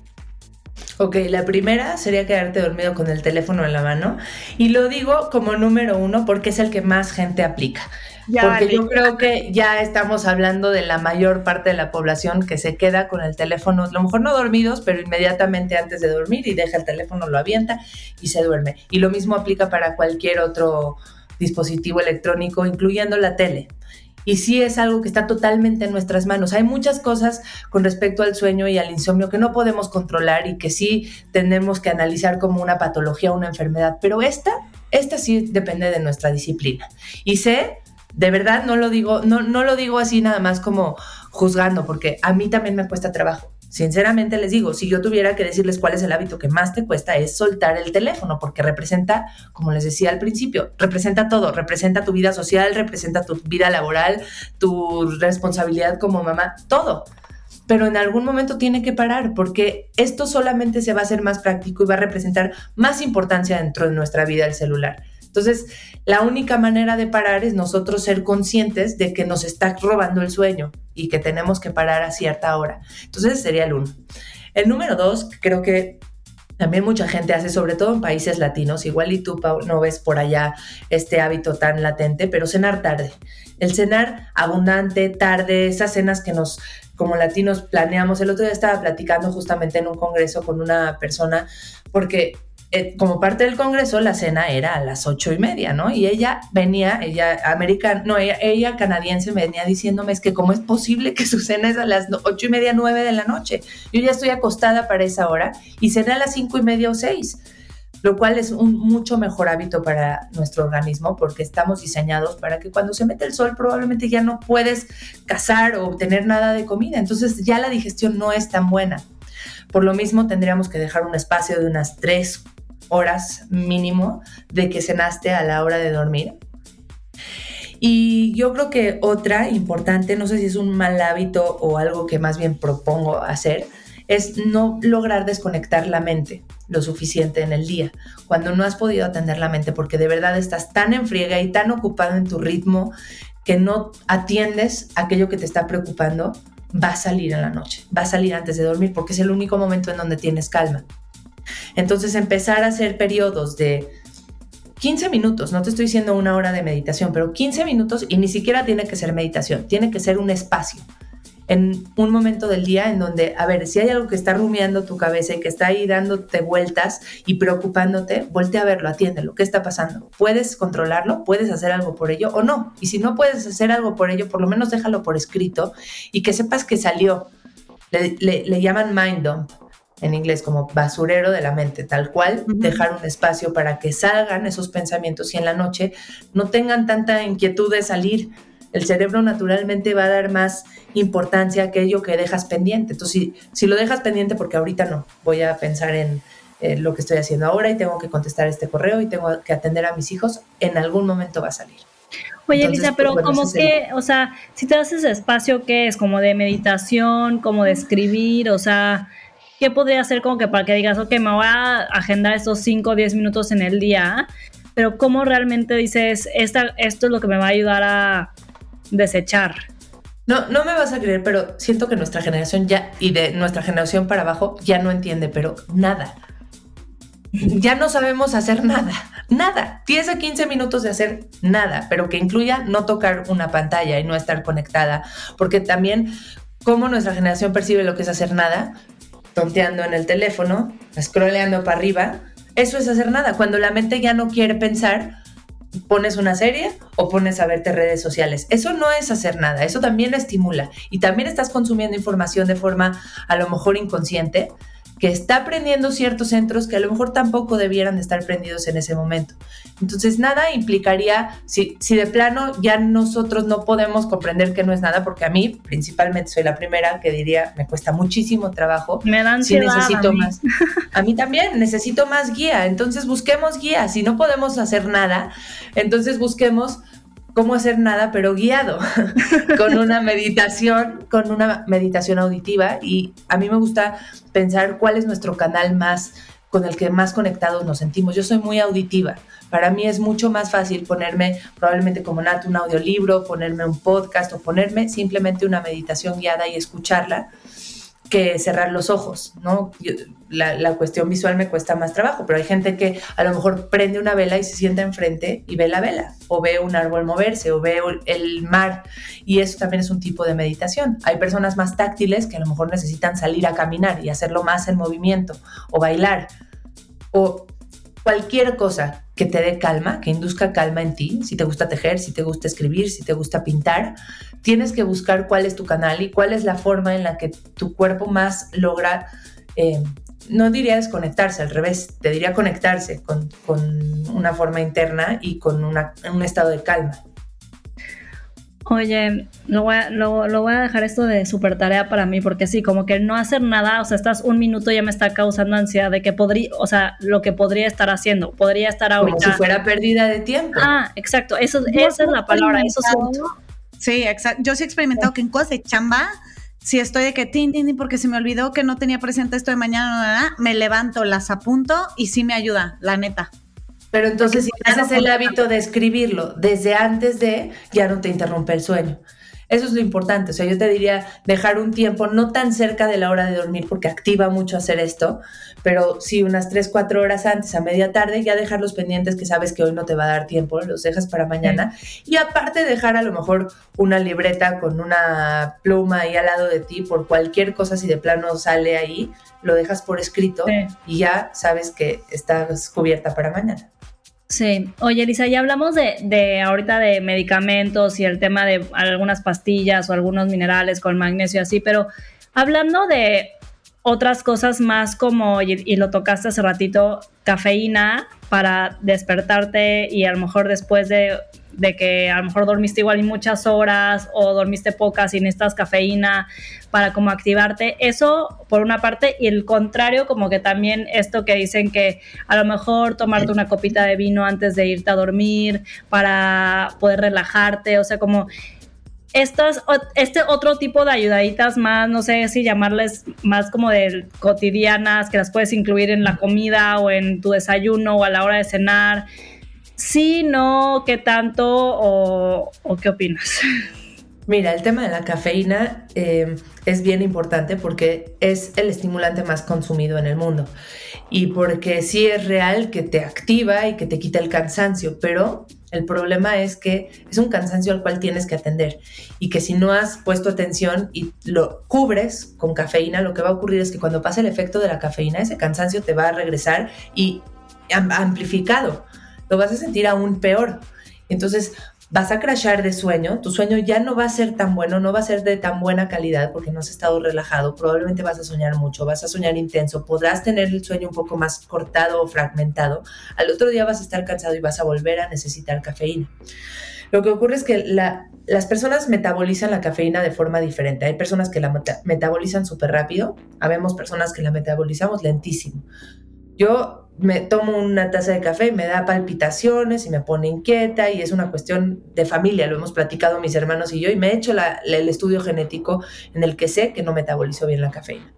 Ok, la primera sería quedarte dormido con el teléfono en la mano. Y lo digo como número uno porque es el que más gente aplica. porque yo creo que ya estamos hablando de la mayor parte de la población que se queda con el teléfono, a lo mejor no dormidos, pero inmediatamente antes de dormir y deja el teléfono, lo avienta y se duerme. Y lo mismo aplica para cualquier otro dispositivo electrónico, incluyendo la tele y sí es algo que está totalmente en nuestras manos. Hay muchas cosas con respecto al sueño y al insomnio que no podemos controlar y que sí tenemos que analizar como una patología, una enfermedad, pero esta, esta sí depende de nuestra disciplina. Y sé, de verdad no lo digo, no, no lo digo así nada más como juzgando, porque a mí también me cuesta trabajo. Sinceramente les digo, si yo tuviera que decirles cuál es el hábito que más te cuesta, es soltar el teléfono, porque representa, como les decía al principio, representa todo, representa tu vida social, representa tu vida laboral, tu responsabilidad como mamá, todo. Pero en algún momento tiene que parar, porque esto solamente se va a hacer más práctico y va a representar más importancia dentro de nuestra vida el celular. Entonces, la única manera de parar es nosotros ser conscientes de que nos está robando el sueño y que tenemos que parar a cierta hora. Entonces, sería el uno. El número dos, creo que también mucha gente hace, sobre todo en países latinos, igual y tú no ves por allá este hábito tan latente, pero cenar tarde. El cenar abundante, tarde, esas cenas que nos como latinos planeamos. El otro día estaba platicando justamente en un congreso con una persona porque eh, como parte del Congreso, la cena era a las ocho y media, ¿no? Y ella venía, ella americana, no, ella, canadiense venía diciéndome es que cómo es posible que su cena es a las ocho y media, nueve de la noche. Yo ya estoy acostada para esa hora y cena a las cinco y media o seis, lo cual es un mucho mejor hábito para nuestro organismo porque estamos diseñados para que cuando se mete el sol probablemente ya no puedes cazar o obtener nada de comida, entonces ya la digestión no es tan buena. Por lo mismo tendríamos que dejar un espacio de unas tres horas mínimo de que cenaste a la hora de dormir. Y yo creo que otra importante, no sé si es un mal hábito o algo que más bien propongo hacer, es no lograr desconectar la mente lo suficiente en el día, cuando no has podido atender la mente porque de verdad estás tan en friega y tan ocupado en tu ritmo que no atiendes aquello que te está preocupando, va a salir en la noche, va a salir antes de dormir porque es el único momento en donde tienes calma. Entonces empezar a hacer periodos de 15 minutos, no te estoy diciendo una hora de meditación, pero 15 minutos y ni siquiera tiene que ser meditación, tiene que ser un espacio en un momento del día en donde, a ver, si hay algo que está rumiando tu cabeza y que está ahí dándote vueltas y preocupándote, voltea a verlo, atiéndelo, ¿qué está pasando? ¿Puedes controlarlo? ¿Puedes hacer algo por ello o no? Y si no puedes hacer algo por ello, por lo menos déjalo por escrito y que sepas que salió. Le, le llaman mind dump en inglés como basurero de la mente, tal cual, dejar un espacio para que salgan esos pensamientos y en la noche no tengan tanta inquietud de salir, el cerebro naturalmente va a dar más importancia a aquello que dejas pendiente. Entonces, si, si lo dejas pendiente, porque ahorita no, voy a pensar en lo que estoy haciendo ahora y tengo que contestar este correo y tengo que atender a mis hijos, en algún momento va a salir. Oye, Elisa, pero como que, o sea, si te das ese espacio, ¿qué es? ¿Como de meditación, como de escribir? O sea, ¿qué podría hacer como que para que digas, ok, me voy a agendar estos 5 o 10 minutos en el día? Pero ¿cómo realmente dices, esta, esto es lo que me va a ayudar a desechar? No, no me vas a creer, pero siento que nuestra generación ya, y de nuestra generación para abajo, ya no entiende, pero nada ya no sabemos hacer nada, nada. 10 a 15 minutos de hacer nada, pero que incluya no tocar una pantalla y no estar conectada, porque también cómo nuestra generación percibe lo que es hacer nada, tonteando en el teléfono, scrolleando para arriba, eso es hacer nada. Cuando la mente ya no quiere pensar, pones una serie o pones a verte redes sociales. Eso no es hacer nada, eso también estimula y también estás consumiendo información de forma a lo mejor inconsciente que está prendiendo ciertos centros que a lo mejor tampoco debieran de estar prendidos en ese momento. Entonces, nada implicaría, si, si de plano ya nosotros no podemos comprender que no es nada, porque a mí principalmente soy la primera que diría, me cuesta muchísimo trabajo. Me dan si necesito más. A mí también, necesito más guía. Entonces, busquemos guía. Si no podemos hacer nada, entonces busquemos cómo hacer nada, pero guiado, con una meditación, con una meditación auditiva. Y a mí me gusta pensar cuál es nuestro canal más con el que más conectados nos sentimos. Yo soy muy auditiva. Para mí es mucho más fácil ponerme, probablemente como Nat, un audiolibro, ponerme un podcast o ponerme simplemente una meditación guiada y escucharla que cerrar los ojos, ¿no? la, cuestión visual me cuesta más trabajo, pero hay gente que a lo mejor prende una vela y se sienta enfrente y ve la vela, o ve un árbol moverse, o ve el mar, y eso también es un tipo de meditación. Hay personas más táctiles que a lo mejor necesitan salir a caminar y hacerlo más en movimiento, o bailar, o cualquier cosa que te dé calma, que induzca calma en ti, si te gusta tejer, si te gusta escribir, si te gusta pintar, tienes que buscar cuál es tu canal y cuál es la forma en la que tu cuerpo más logra, eh, no diría desconectarse, al revés, te diría conectarse con, una forma interna y con un estado de calma. Oye, lo voy, a, lo, voy a dejar esto de super tarea para mí, porque sí, como que no hacer nada, o sea, estás un minuto ya me está causando ansiedad de que podría, o sea, lo que podría estar haciendo, podría estar ahorita. Como si fuera pérdida de tiempo. Ah, exacto, eso, esa es la palabra, eso es. Sí, exacto. Yo sí he experimentado que en cosas de chamba, si estoy de que tin, tin, tin, porque se me olvidó que no tenía presente esto de mañana, me levanto, las apunto y sí me ayuda, la neta. Pero entonces si haces el hábito de escribirlo desde antes de, ya no te interrumpe el sueño. Eso es lo importante. O sea, yo te diría dejar un tiempo no tan cerca de la hora de dormir porque activa mucho hacer esto, pero sí unas 3, 4 horas antes, a media tarde, ya dejar los pendientes que sabes que hoy no te va a dar tiempo, los dejas para mañana. Y aparte dejar a lo mejor una libreta con una pluma ahí al lado de ti por cualquier cosa, si de plano sale ahí, lo dejas por escrito y ya sabes que estás cubierta para mañana. Sí, oye Elisa, ya hablamos de, de, ahorita de medicamentos y el tema de algunas pastillas o algunos minerales con magnesio así, pero hablando de otras cosas más como, y, lo tocaste hace ratito, cafeína para despertarte y a lo mejor después de, de, que a lo mejor dormiste igual y muchas horas o dormiste pocas y necesitas cafeína para como activarte. Eso por una parte y el contrario como que también esto que dicen que a lo mejor tomarte una copita de vino antes de irte a dormir para poder relajarte, o sea, como estas, este otro tipo de ayudaditas más, no sé si llamarles más como de cotidianas, que las puedes incluir en la comida o en tu desayuno o a la hora de cenar. Sí, no, qué tanto o, qué opinas? Mira, el tema de la cafeína eh, es bien importante porque es el estimulante más consumido en el mundo y porque sí es real que te activa y que te quita el cansancio, pero el problema es que es un cansancio al cual tienes que atender y que si no has puesto atención y lo cubres con cafeína, lo que va a ocurrir es que cuando pase el efecto de la cafeína, ese cansancio te va a regresar y amplificado. Lo vas a sentir aún peor. Entonces, vas a crashar de sueño, tu sueño ya no va a ser tan bueno, no va a ser de tan buena calidad porque no has estado relajado, probablemente vas a soñar mucho, vas a soñar intenso, podrás tener el sueño un poco más cortado o fragmentado, al otro día vas a estar cansado y vas a volver a necesitar cafeína. Lo que ocurre es que las personas metabolizan la cafeína de forma diferente. Hay personas que la metabolizan súper rápido, habemos personas que la metabolizamos lentísimo. Yo me tomo una taza de café y me da palpitaciones y me pone inquieta y es una cuestión de familia, lo hemos platicado mis hermanos y yo y me he hecho el estudio genético en el que sé que no metabolizo bien la cafeína.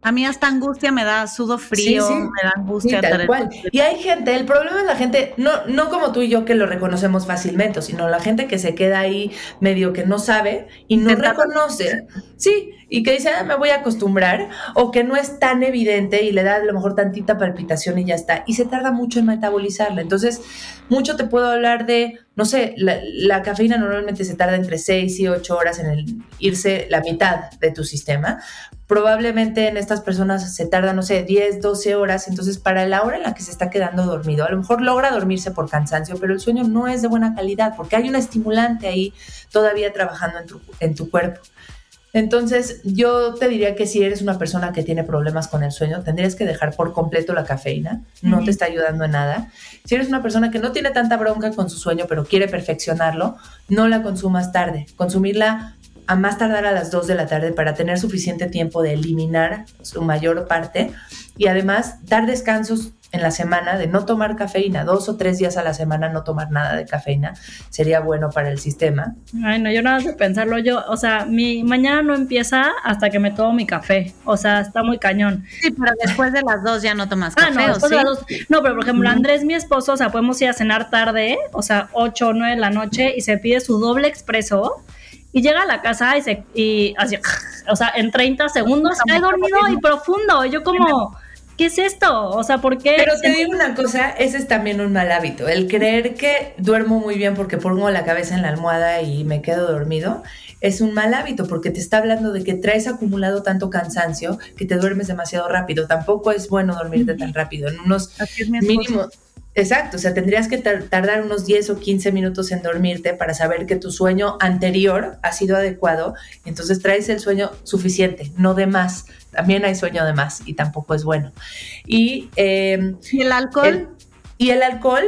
A mí hasta angustia me da sudo frío, me da angustia. tal cual. Y hay gente, el problema es la gente, no, no como tú y yo que lo reconocemos fácilmente, sino la gente que se queda ahí medio que no sabe y no reconoce. Sí, y que dice, ah, me voy a acostumbrar, o que no es tan evidente y le da a lo mejor tantita palpitación y ya está, y se tarda mucho en metabolizarla. Entonces, mucho te puedo hablar de, no sé, la, cafeína normalmente se tarda entre 6 y 8 horas en el, irse la mitad de tu sistema. Probablemente en estas personas se tarda, no sé, 10, 12 horas. Entonces, para la hora en la que se está quedando dormido, a lo mejor logra dormirse por cansancio, pero el sueño no es de buena calidad porque hay un estimulante ahí todavía trabajando en tu, en tu cuerpo. Entonces, yo te diría que si eres una persona que tiene problemas con el sueño, tendrías que dejar por completo la cafeína, no te está ayudando en nada. Si eres una persona que no tiene tanta bronca con su sueño, pero quiere perfeccionarlo, no la consumas tarde. Consumirla a más tardar a las 2 de la tarde para tener suficiente tiempo de eliminar su mayor parte y además dar descansos en la semana de no tomar cafeína, dos o tres días a la semana no tomar nada de cafeína, sería bueno para el sistema. Ay, no, yo nada de pensarlo yo, o sea, mi mañana no empieza hasta que me tomo mi café, o sea, está muy cañón. Sí, pero después de las dos ya no tomas café, ah, no, después de las dos, no, pero por ejemplo, Andrés, mi esposo, o sea, podemos ir a cenar tarde, o sea, 8 o 9 de la noche y se pide su doble expreso y llega a la casa y se, y así, o sea, en 30 segundos he dormido y profundo, yo como ¿qué es esto? O sea, ¿por qué? Pero te digo una cosa, ese es también un mal hábito, el creer que duermo muy bien porque pongo la cabeza en la almohada y me quedo dormido. Es un mal hábito porque te está hablando de que traes acumulado tanto cansancio que te duermes demasiado rápido. Tampoco es bueno dormirte tan rápido. En unos mínimos, Exacto, o sea, tendrías que tardar unos 10 o 15 minutos en dormirte para saber que tu sueño anterior ha sido adecuado, entonces traes el sueño suficiente, no de más. También hay sueño de más y tampoco es bueno. Y, em, el alcohol? y el alcohol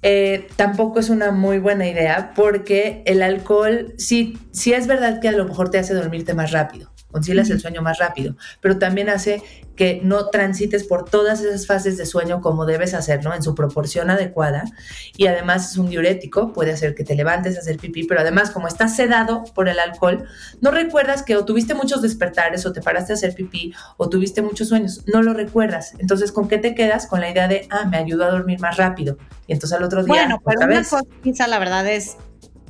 eh, tampoco es una muy buena idea porque el alcohol sí, sí es verdad que a lo mejor te hace dormirte más rápido concilias el sueño más rápido, pero también hace que no transites por todas esas fases de sueño como debes hacerlo en su proporción adecuada y además es un diurético, puede hacer que te levantes a hacer pipí, pero además como estás sedado por el alcohol, no recuerdas que o tuviste muchos despertares o te paraste a hacer pipí o tuviste muchos sueños, no lo recuerdas. Entonces, ¿con qué te quedas? Con la idea de, ah, me ayudó a dormir más rápido. Y entonces al otro día... Bueno, pero una cosa, la verdad es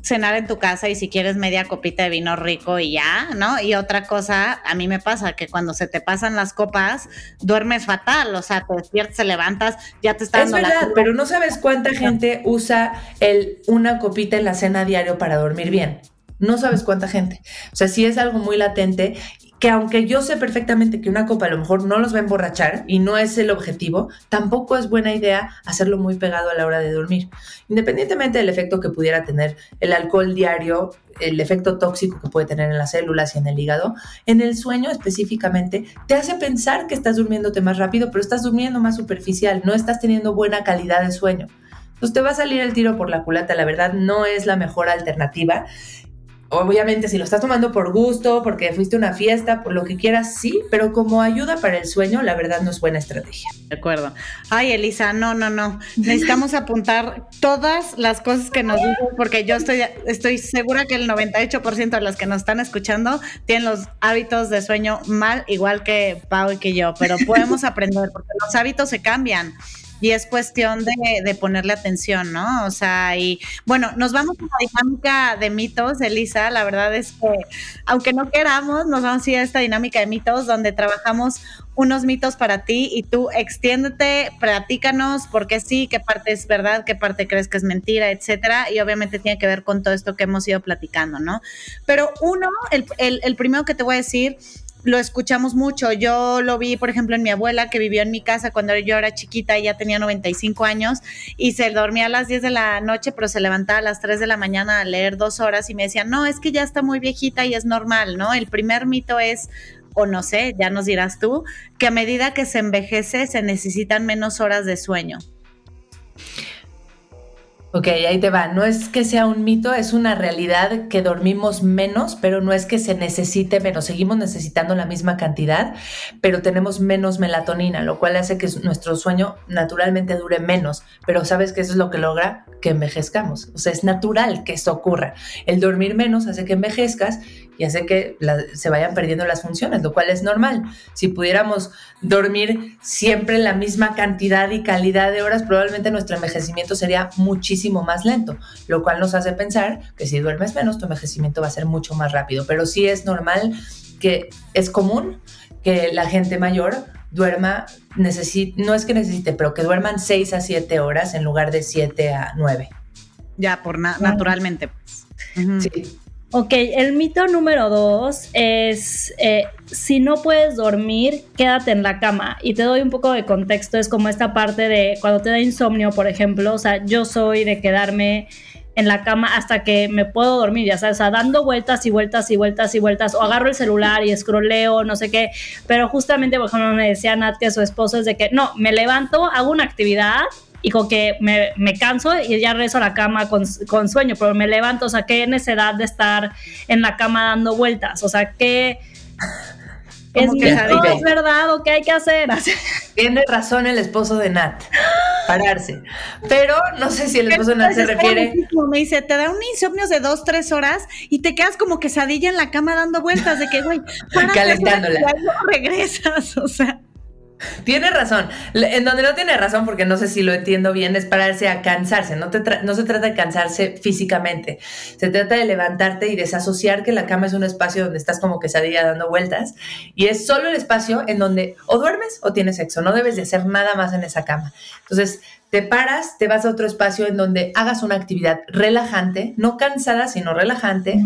cenar en tu casa y si quieres media copita de vino rico y ya, ¿no? Y otra cosa, a mí me pasa que cuando se te pasan las copas, duermes fatal, o sea, te despiertas, te levantas, ya te está Es verdad, pero no sabes cuánta gente usa el una copita en la cena diario para dormir bien. No sabes cuánta gente. O sea, sí es algo muy latente que aunque yo sé perfectamente que una copa a lo mejor no los va a emborrachar y no es el objetivo, tampoco es buena idea hacerlo muy pegado a la hora de dormir. Independientemente del efecto que pudiera tener el alcohol diario, el efecto tóxico que puede tener en las células y en el hígado, en el sueño específicamente te hace pensar que estás durmiéndote más rápido, pero estás durmiendo más superficial, no estás teniendo buena calidad de sueño. Entonces te va a salir el tiro por la culata, la verdad no es la mejor alternativa obviamente si lo estás tomando por gusto, porque fuiste a una fiesta, por lo que quieras, sí, pero como ayuda para el sueño, la verdad no es buena estrategia. De acuerdo. Ay, Elisa, no, no, no. Necesitamos apuntar todas las cosas que nos dicen, porque yo estoy, estoy segura que el 98% de las que nos están escuchando tienen los hábitos de sueño mal, igual que Pau y que yo, pero podemos aprender, porque los hábitos se cambian y es cuestión de, ponerle atención, ¿no? O sea, y bueno, nos vamos a la dinámica de mitos, Elisa, la verdad es que aunque no queramos, nos vamos a ir a esta dinámica de mitos donde trabajamos unos mitos para ti y tú extiéndete, platícanos por qué sí, qué parte es verdad, qué parte crees que es mentira, etcétera. Y obviamente tiene que ver con todo esto que hemos ido platicando, ¿no? Pero uno, el, el primero que te voy a decir lo escuchamos mucho. Yo lo vi, por ejemplo, en mi abuela que vivió en mi casa cuando yo era chiquita, ella tenía 95 años y se dormía a las 10 de la noche, pero se levantaba a las 3 de la mañana a leer dos horas y me decía, no, es que ya está muy viejita y es normal, ¿no? El primer mito es, o no sé, ya nos dirás tú, que a medida que se envejece se necesitan menos horas de sueño. Ok, ahí te va. No es que sea un mito, es una realidad que dormimos menos, pero no es que se necesite menos. Seguimos necesitando la misma cantidad, pero tenemos menos melatonina, lo cual hace que nuestro sueño naturalmente dure menos. Pero ¿sabes qué eso es lo que logra? Que envejezcamos. O sea, es natural que esto ocurra. El dormir menos hace que envejezcas y hace que se vayan perdiendo las funciones, lo cual es normal. Si pudiéramos dormir siempre la misma cantidad y calidad de horas, probablemente nuestro envejecimiento sería muchísimo más lento, lo cual nos hace pensar que si duermes menos, tu envejecimiento va a ser mucho más rápido. Pero sí es normal que es común que la gente mayor duerma, no es que necesite, pero que duerman 6 a 7 horas en lugar de 7 a 9. Ya, por naturalmente. Pues. Sí. Ok, el mito número dos es, eh, si no puedes dormir, quédate en la cama. Y te doy un poco de contexto, es como esta parte de cuando te da insomnio, por ejemplo, o sea, yo soy de quedarme en la cama hasta que me puedo dormir, ya sabes, sea, dando vueltas y vueltas y vueltas y vueltas, o agarro el celular y escroleo, no sé qué, pero justamente, por ejemplo, me decía Nat que su esposo es de que, no, me levanto, hago una actividad y con que me, me, canso y ya rezo a la cama con, con, sueño, pero me levanto, o sea, qué necesidad de estar en la cama dando vueltas, o sea, qué... Es, que es verdad o qué hay que hacer. Tiene razón el esposo de Nat, pararse. Pero no sé si el esposo de Nat se refiere. Me dice, te da un insomnio de dos, tres horas y te quedas como quesadilla en la cama dando vueltas de que, güey, calentándola. Y regresas, o sea. Tiene razón. En donde no tiene razón, porque no sé si lo entiendo bien, es pararse a cansarse. No, no se trata de cansarse físicamente. Se trata de levantarte y desasociar que la cama es un espacio donde estás como quesadilla dando vueltas. Y es solo el espacio en donde o duermes o tienes sexo. No debes de hacer nada más en esa cama. Entonces, te paras, te vas a otro espacio en donde hagas una actividad relajante, no cansada, sino relajante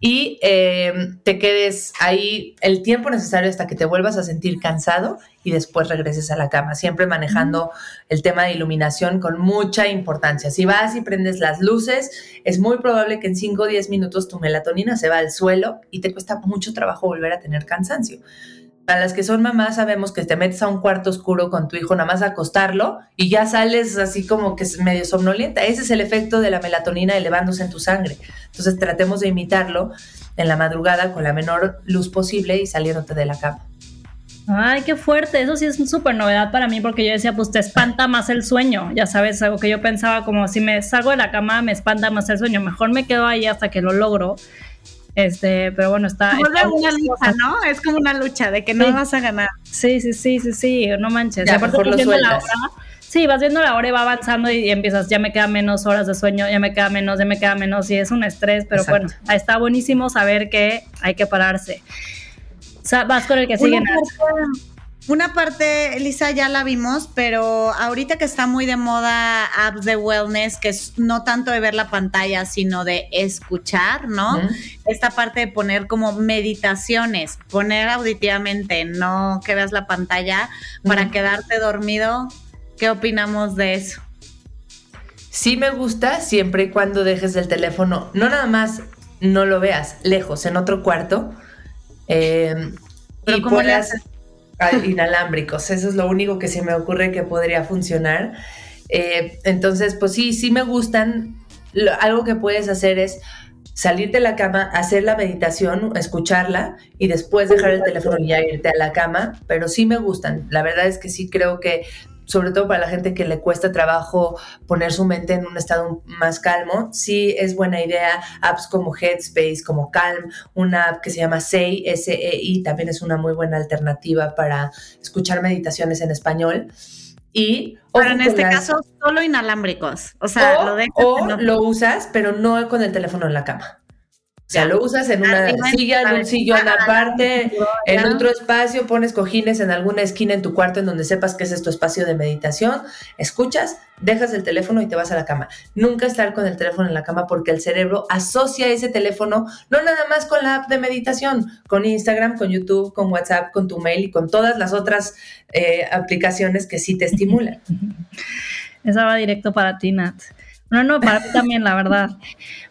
y eh, te quedes ahí el tiempo necesario hasta que te vuelvas a sentir cansado y después regreses a la cama, siempre manejando el tema de iluminación con mucha importancia. Si vas y prendes las luces, es muy probable que en 5 o 10 minutos tu melatonina se va al suelo y te cuesta mucho trabajo volver a tener cansancio. Para las que son mamás sabemos que te metes a un cuarto oscuro con tu hijo nada más acostarlo y ya sales así como que es medio somnolienta. Ese es el efecto de la melatonina elevándose en tu sangre. Entonces tratemos de imitarlo en la madrugada con la menor luz posible y saliéndote de la cama. Ay, qué fuerte. Eso sí es súper novedad para mí porque yo decía, pues te espanta más el sueño. Ya sabes, algo que yo pensaba como si me salgo de la cama me espanta más el sueño. Mejor me quedo ahí hasta que lo logro. Este, pero bueno, está. Es una lucha, ¿no? Es como una lucha de que no vas a ganar. Sí, sí, sí, sí, sí, no manches. Ya, Aparte, vas viendo la hora, sí, vas viendo la hora y va avanzando y, empiezas, ya me quedan menos horas de sueño, ya me queda menos, ya me queda menos, y es un estrés, pero bueno, está buenísimo saber que hay que pararse. O sea, vas con el que sigue. Una parte, Elisa, ya la vimos, pero ahorita que está muy de moda apps de wellness, que es no tanto de ver la pantalla, sino de escuchar, ¿no? Esta parte de poner como meditaciones, poner auditivamente, no que veas la pantalla para quedarte dormido. ¿Qué opinamos de eso? Sí me gusta siempre y cuando dejes el teléfono, no nada más no lo veas lejos, en otro cuarto. Eh, pero ¿cómo le haces? Inalámbricos. Eso es lo único que se me ocurre que podría funcionar. Eh, entonces, pues sí, sí me gustan. algo que puedes hacer es salir de la cama, hacer la meditación, escucharla y después dejar el teléfono y irte a la cama, pero sí me gustan. La verdad es que sí creo que sobre todo para la gente que le cuesta trabajo poner su mente en un estado más calmo, sí es buena idea apps como Headspace, como Calm, una app que se llama SEI, S-E-I, también es una muy buena alternativa para escuchar meditaciones en español. Y, pero en este caso solo inalámbricos, o sea, lo o lo usas, pero no con el teléfono en la cama. O sea, lo usas en una silla, en un sillón aparte, en otro espacio, pones cojines en alguna esquina en tu cuarto en donde sepas que ese es tu espacio de meditación, escuchas, dejas el teléfono y te vas a la cama. Nunca estar con el teléfono en la cama porque el cerebro asocia ese teléfono no nada más con la app de meditación, con Instagram, con YouTube, con WhatsApp, con tu mail y con todas las otras eh, aplicaciones que sí te estimulan. Esa va directo para ti, Nat. No, no, para mí también, la verdad.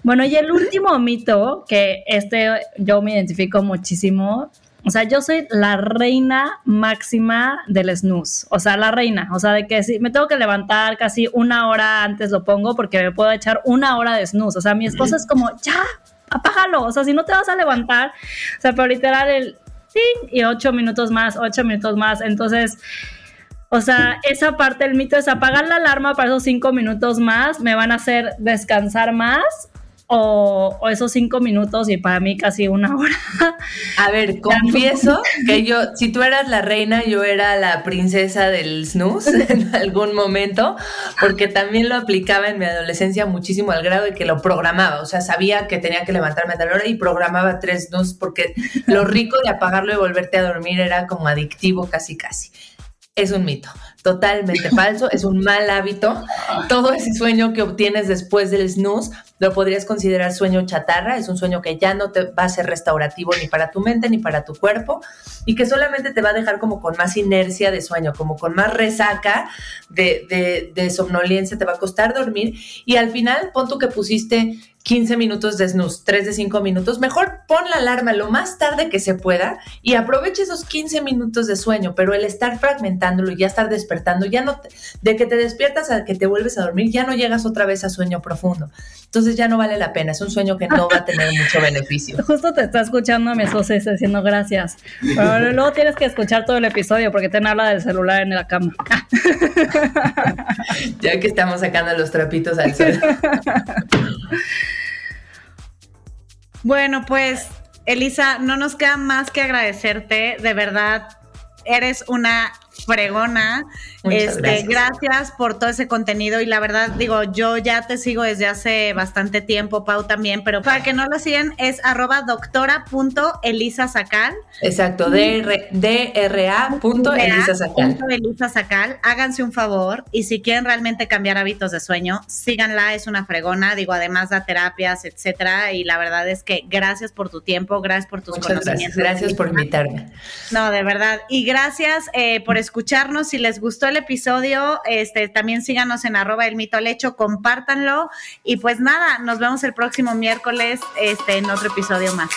Bueno, y el último mito, que este yo me identifico muchísimo, O sea, yo soy la reina máxima del snooze. O sea, la reina. O sea, de que si me tengo que levantar casi una hora antes lo pongo porque me puedo echar una hora de snooze. O sea, mi esposa es como, ya, apágalo. O sea, si no te vas a levantar. O sea, pero literal el y ocho minutos más, ocho minutos más. Entonces, o sea, esa parte del mito es apagar la alarma para esos cinco minutos más, me van a hacer descansar más o, esos cinco minutos y para mí casi una hora. A ver, confieso que yo, si tú eras la reina, yo era la princesa del snooze en algún momento, porque también lo aplicaba en mi adolescencia muchísimo al grado de que lo programaba, o sea, sabía que tenía que levantarme a tal hora y programaba tres snooze porque lo rico de apagarlo y volverte a dormir era como adictivo casi casi. Es un mito totalmente falso, es un mal hábito. Todo ese sueño que obtienes después del snooze lo podrías considerar sueño chatarra, es un sueño que ya no te va a ser restaurativo ni para tu mente ni para tu cuerpo y que solamente te va a dejar como con más inercia de sueño, como con más resaca de, de, somnolencia, te va a costar dormir y al final pon tú que pusiste 15 minutos de snooze, 3 de 5 minutos, mejor pon la alarma lo más tarde que se pueda y aproveche esos 15 minutos de sueño, pero el estar fragmentándolo y ya estar despertando, ya no, de que te despiertas a que te vuelves a dormir, ya no llegas otra vez a sueño profundo. Entonces ya no vale la pena, es un sueño que no va a tener mucho beneficio. Justo te está escuchando a mi esposa y está diciendo gracias, pero luego tienes que escuchar todo el episodio porque te habla del celular en la cama. ya que estamos sacando los trapitos al sol. Bueno, pues Elisa, no nos queda más que agradecerte, de verdad, eres una fregona. Este, gracias. por todo ese contenido y la verdad digo, yo ya te sigo desde hace bastante tiempo, Pau también, pero para que no lo siguen es arroba doctora.elisasacal. Exacto, Sacal. Háganse un favor y si quieren realmente cambiar hábitos de sueño, síganla, es una fregona, digo, además da terapias, etcétera, y la verdad es que gracias por tu tiempo, gracias por tus conocimientos. Gracias, por invitarme. No, de verdad, y gracias eh, por escucharnos. Si les gustó episodio, este, también síganos en arroba el mito al hecho, compártanlo. Y pues nada, nos vemos el próximo miércoles este, en otro episodio más.